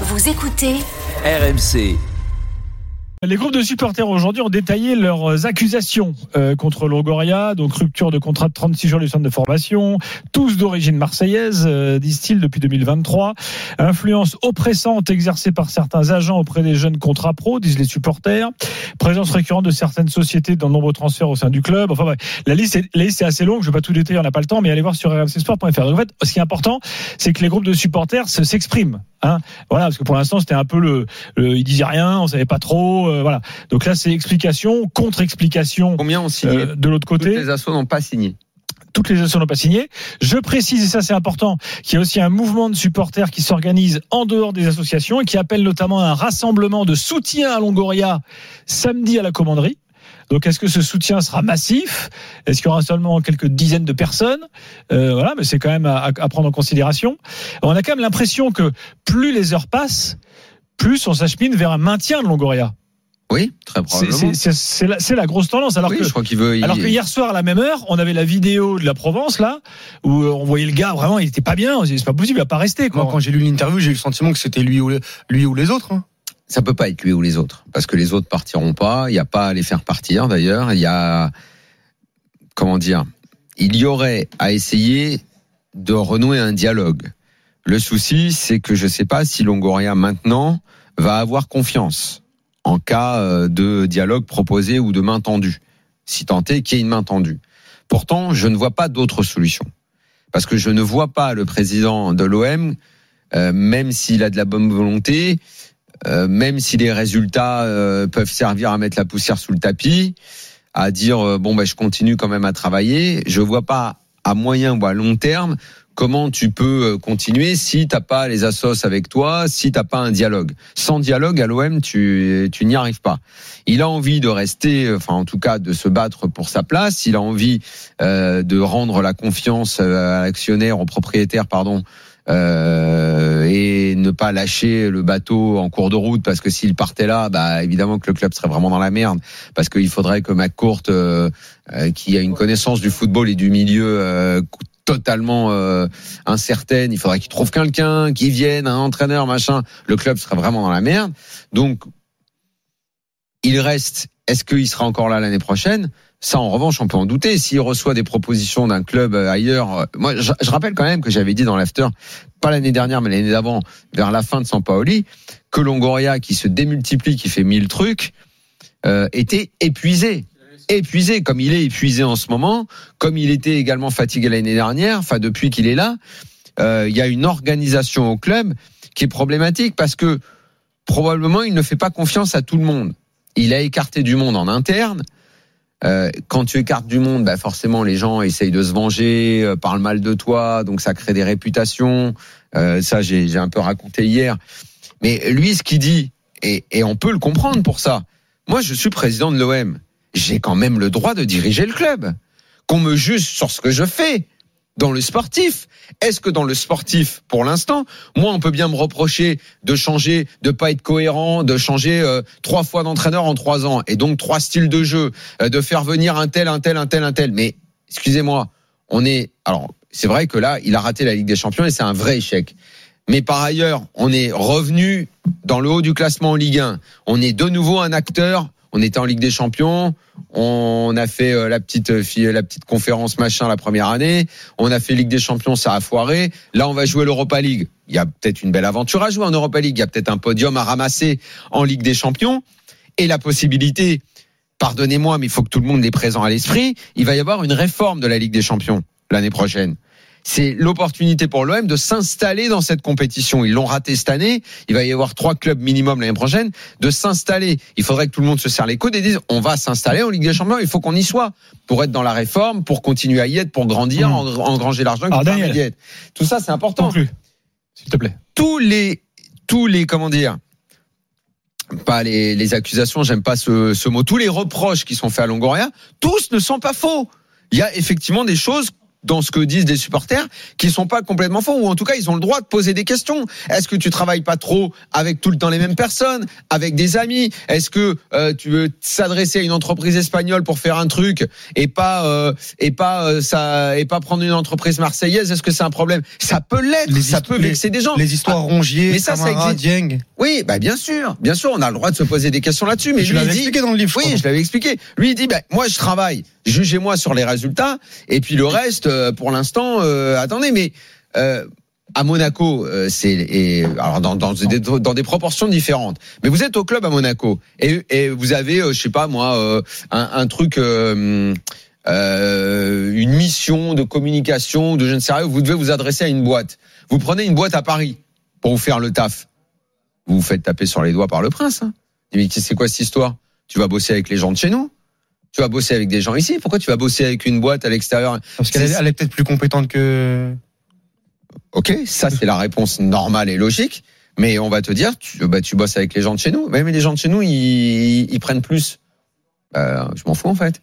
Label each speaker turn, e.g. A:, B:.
A: Vous écoutez
B: RMC.
C: Les groupes de supporters aujourd'hui ont détaillé leurs accusations euh, contre Longoria, donc rupture de contrat de 36 jours du centre de formation, tous d'origine marseillaise, euh, disent-ils depuis 2023, influence oppressante exercée par certains agents auprès des jeunes contrats pro, disent les supporters, présence récurrente de certaines sociétés dans de nombreux transferts au sein du club. Enfin, ouais, la liste est, la liste est assez longue, je ne vais pas tout détailler, on n'a pas le temps, mais allez voir sur rmcsport.fr. En fait, ce qui est important, c'est que les groupes de supporters se- s'expriment. Hein voilà, parce que pour l'instant, c'était un peu le, le, ils disaient rien, on savait pas trop, euh, voilà. Donc là, c'est explication, contre-explication
D: Combien ont signé
C: euh, de l'autre
D: Toutes
C: côté.
D: les assos n'ont pas signé.
C: Toutes les associations n'ont pas signé. Je précise, et ça c'est important, qu'il y a aussi un mouvement de supporters qui s'organise en dehors des associations et qui appelle notamment à un rassemblement de soutien à Longoria samedi à la commanderie. Donc, est-ce que ce soutien sera massif? Est-ce qu'il y aura seulement quelques dizaines de personnes? Euh, Voilà, mais c'est quand même à, à prendre en considération. On a quand même l'impression que plus les heures passent, plus on s'achemine vers un maintien de Longoria.
D: Oui, très probablement.
C: C'est la, grosse tendance. Alors
D: oui,
C: que
D: je crois qu'il veut. il-
C: alors que hier soir à la même heure, on avait la vidéo de la Provence là où euh, on voyait le gars vraiment, il était pas bien. C'est pas possible, il va pas rester. Quoi.
E: Moi, quand j'ai lu l'interview, j'ai eu le sentiment que c'était lui ou, le- lui ou les autres. hein.
D: ça peut pas être lui ou les autres, parce que les autres partiront pas. Il n'y a pas à les faire partir d'ailleurs. Il y a comment dire Il y aurait à essayer de renouer un dialogue. Le souci, c'est que je sais pas si Longoria maintenant va avoir confiance en cas euh, de dialogue proposé ou de main tendue, si tant est qu'il y ait une main tendue. Pourtant, je ne vois pas d'autre solution. Parce que je ne vois pas le président de l'OM, euh, même s'il a de la bonne volonté, euh, même si les résultats euh, peuvent servir à mettre la poussière sous le tapis, à dire euh, bon ben je continue quand même à travailler, je vois pas à moyen ou à long terme comment tu peux euh, continuer si t'as pas les assos avec toi, si t'as pas un dialogue. Sans dialogue à l'OM, tu tu n'y arrives pas. Il a envie de rester, euh, enfin en tout cas de se battre pour sa place. Il a envie euh, de rendre la confiance euh, à l'actionnaire, au propriétaire, pardon, euh, et ne pas lâcher le bateau en cours de route parce que s'il partait là, bah évidemment que le club serait vraiment dans la merde parce qu'il faudrait que McCourt, euh, qui a une connaissance du football et du milieu totalement euh, incertaine, il faudrait qu'il trouve quelqu'un qui vienne, un entraîneur, machin. Le club serait vraiment dans la merde. Donc il reste. Est-ce qu'il sera encore là l'année prochaine? Ça, en revanche, on peut en douter. S'il reçoit des propositions d'un club euh, ailleurs, euh, moi, je, je rappelle quand même que j'avais dit dans l'after, pas l'année dernière, mais l'année d'avant, vers la fin de Sampaoli, que Longoria, qui se démultiplie, qui fait mille trucs, euh, était épuisé. Épuisé, comme il est épuisé en ce moment, comme il était également fatigué l'année dernière, enfin depuis qu'il est là, euh, il y a une organisation au club qui est problématique parce que probablement il ne fait pas confiance à tout le monde. Il a écarté du monde en interne. Euh, quand tu écartes du monde, bah forcément les gens essayent de se venger, euh, parlent mal de toi, donc ça crée des réputations. Ça, j'ai un peu raconté hier. Mais lui, ce qu'il dit, et on peut le comprendre pour ça. Moi, je suis président de l'OM. J'ai quand même le droit de diriger le club. Qu'on me juge sur ce que je fais dans le sportif. Est-ce que dans le sportif, pour l'instant, moi, on peut bien me reprocher de changer, de pas être cohérent, de changer euh, trois fois d'entraîneur en trois ans, et donc trois styles de jeu, euh, de faire venir un tel, un tel, un tel, un tel. Mais excusez-moi, on est. Alors, c'est vrai que là, il a raté la Ligue des Champions et c'est un vrai échec. Mais par ailleurs, on est revenu dans le haut du classement en Ligue 1. On est de nouveau un acteur. On était en Ligue des Champions. On a fait euh, la petite euh, la petite conférence machin la première année. On a fait Ligue des Champions, ça a foiré. Là, on va jouer l'Europa League. Il y a peut-être une belle aventure à jouer en Europa League. Il y a peut-être un podium à ramasser en Ligue des Champions et la possibilité. Pardonnez-moi, mais il faut que tout le monde l'ait présent à l'esprit. Il va y avoir une réforme de la Ligue des Champions l'année prochaine c'est l'opportunité pour l'OM de s'installer dans cette compétition. Ils l'ont raté cette année. Il va y avoir trois clubs minimum l'année prochaine de s'installer. Il faudrait que tout le monde se serre les coudes et dise on va s'installer en Ligue des Champions. Il faut qu'on y soit pour être dans la réforme, pour continuer à y être, pour grandir,
C: Mmh.
D: en- engranger l'argent. Être. Tout ça, c'est important.
C: S'il te plaît.
D: Tous les, tous les, comment dire, pas les, les accusations, j'aime pas ce, ce mot. Tous les reproches qui sont faits à Longoria, tous ne sont pas faux. Il y a effectivement des choses dans ce que disent des supporters qui sont pas complètement faux ou en tout cas ils ont le droit de poser des questions. Est-ce que tu travailles pas trop avec tout le temps les mêmes personnes, avec des amis? Est-ce que euh, tu veux s'adresser à une entreprise espagnole pour faire un truc et pas euh, et pas euh, ça et pas prendre une entreprise marseillaise? Est-ce que c'est un problème? Ça peut l'être, ça peut vexer des gens.
E: Les histoires Rongier,
D: mais ça, ça existe.
E: Dieng.
D: Oui, bah bien sûr, bien sûr, on a le droit de se poser des questions là-dessus. Mais il
E: l'avais expliqué dans le livre. je
D: oui, je l'avais expliqué. Lui, il dit, ben, moi, je travaille. Jugez-moi sur les résultats. Et puis le reste, euh, pour l'instant, euh, attendez, mais euh, à Monaco, euh, c'est alors dans, dans, des, dans des proportions différentes. Mais vous êtes au club à Monaco et, et vous avez, euh, je sais pas moi, euh, un, un truc. euh, une mission de communication, de je ne sais rien, vous devez vous adresser à une boîte. Vous prenez une boîte à Paris pour vous faire le taf. Vous vous faites taper sur les doigts par le prince. Hein. Mais c'est quoi cette histoire? Tu vas bosser avec les gens de chez nous? Tu vas bosser avec des gens ici Pourquoi tu vas bosser avec une boîte à l'extérieur?
E: Parce qu'elle est, peut-être plus compétente que.
D: Ok, ça c'est la réponse normale et logique. Mais on va te dire, tu, bah, tu bosses avec les gens de chez nous. Mais, mais les gens de chez nous, ils, ils prennent plus. Bah, je m'en fous en fait.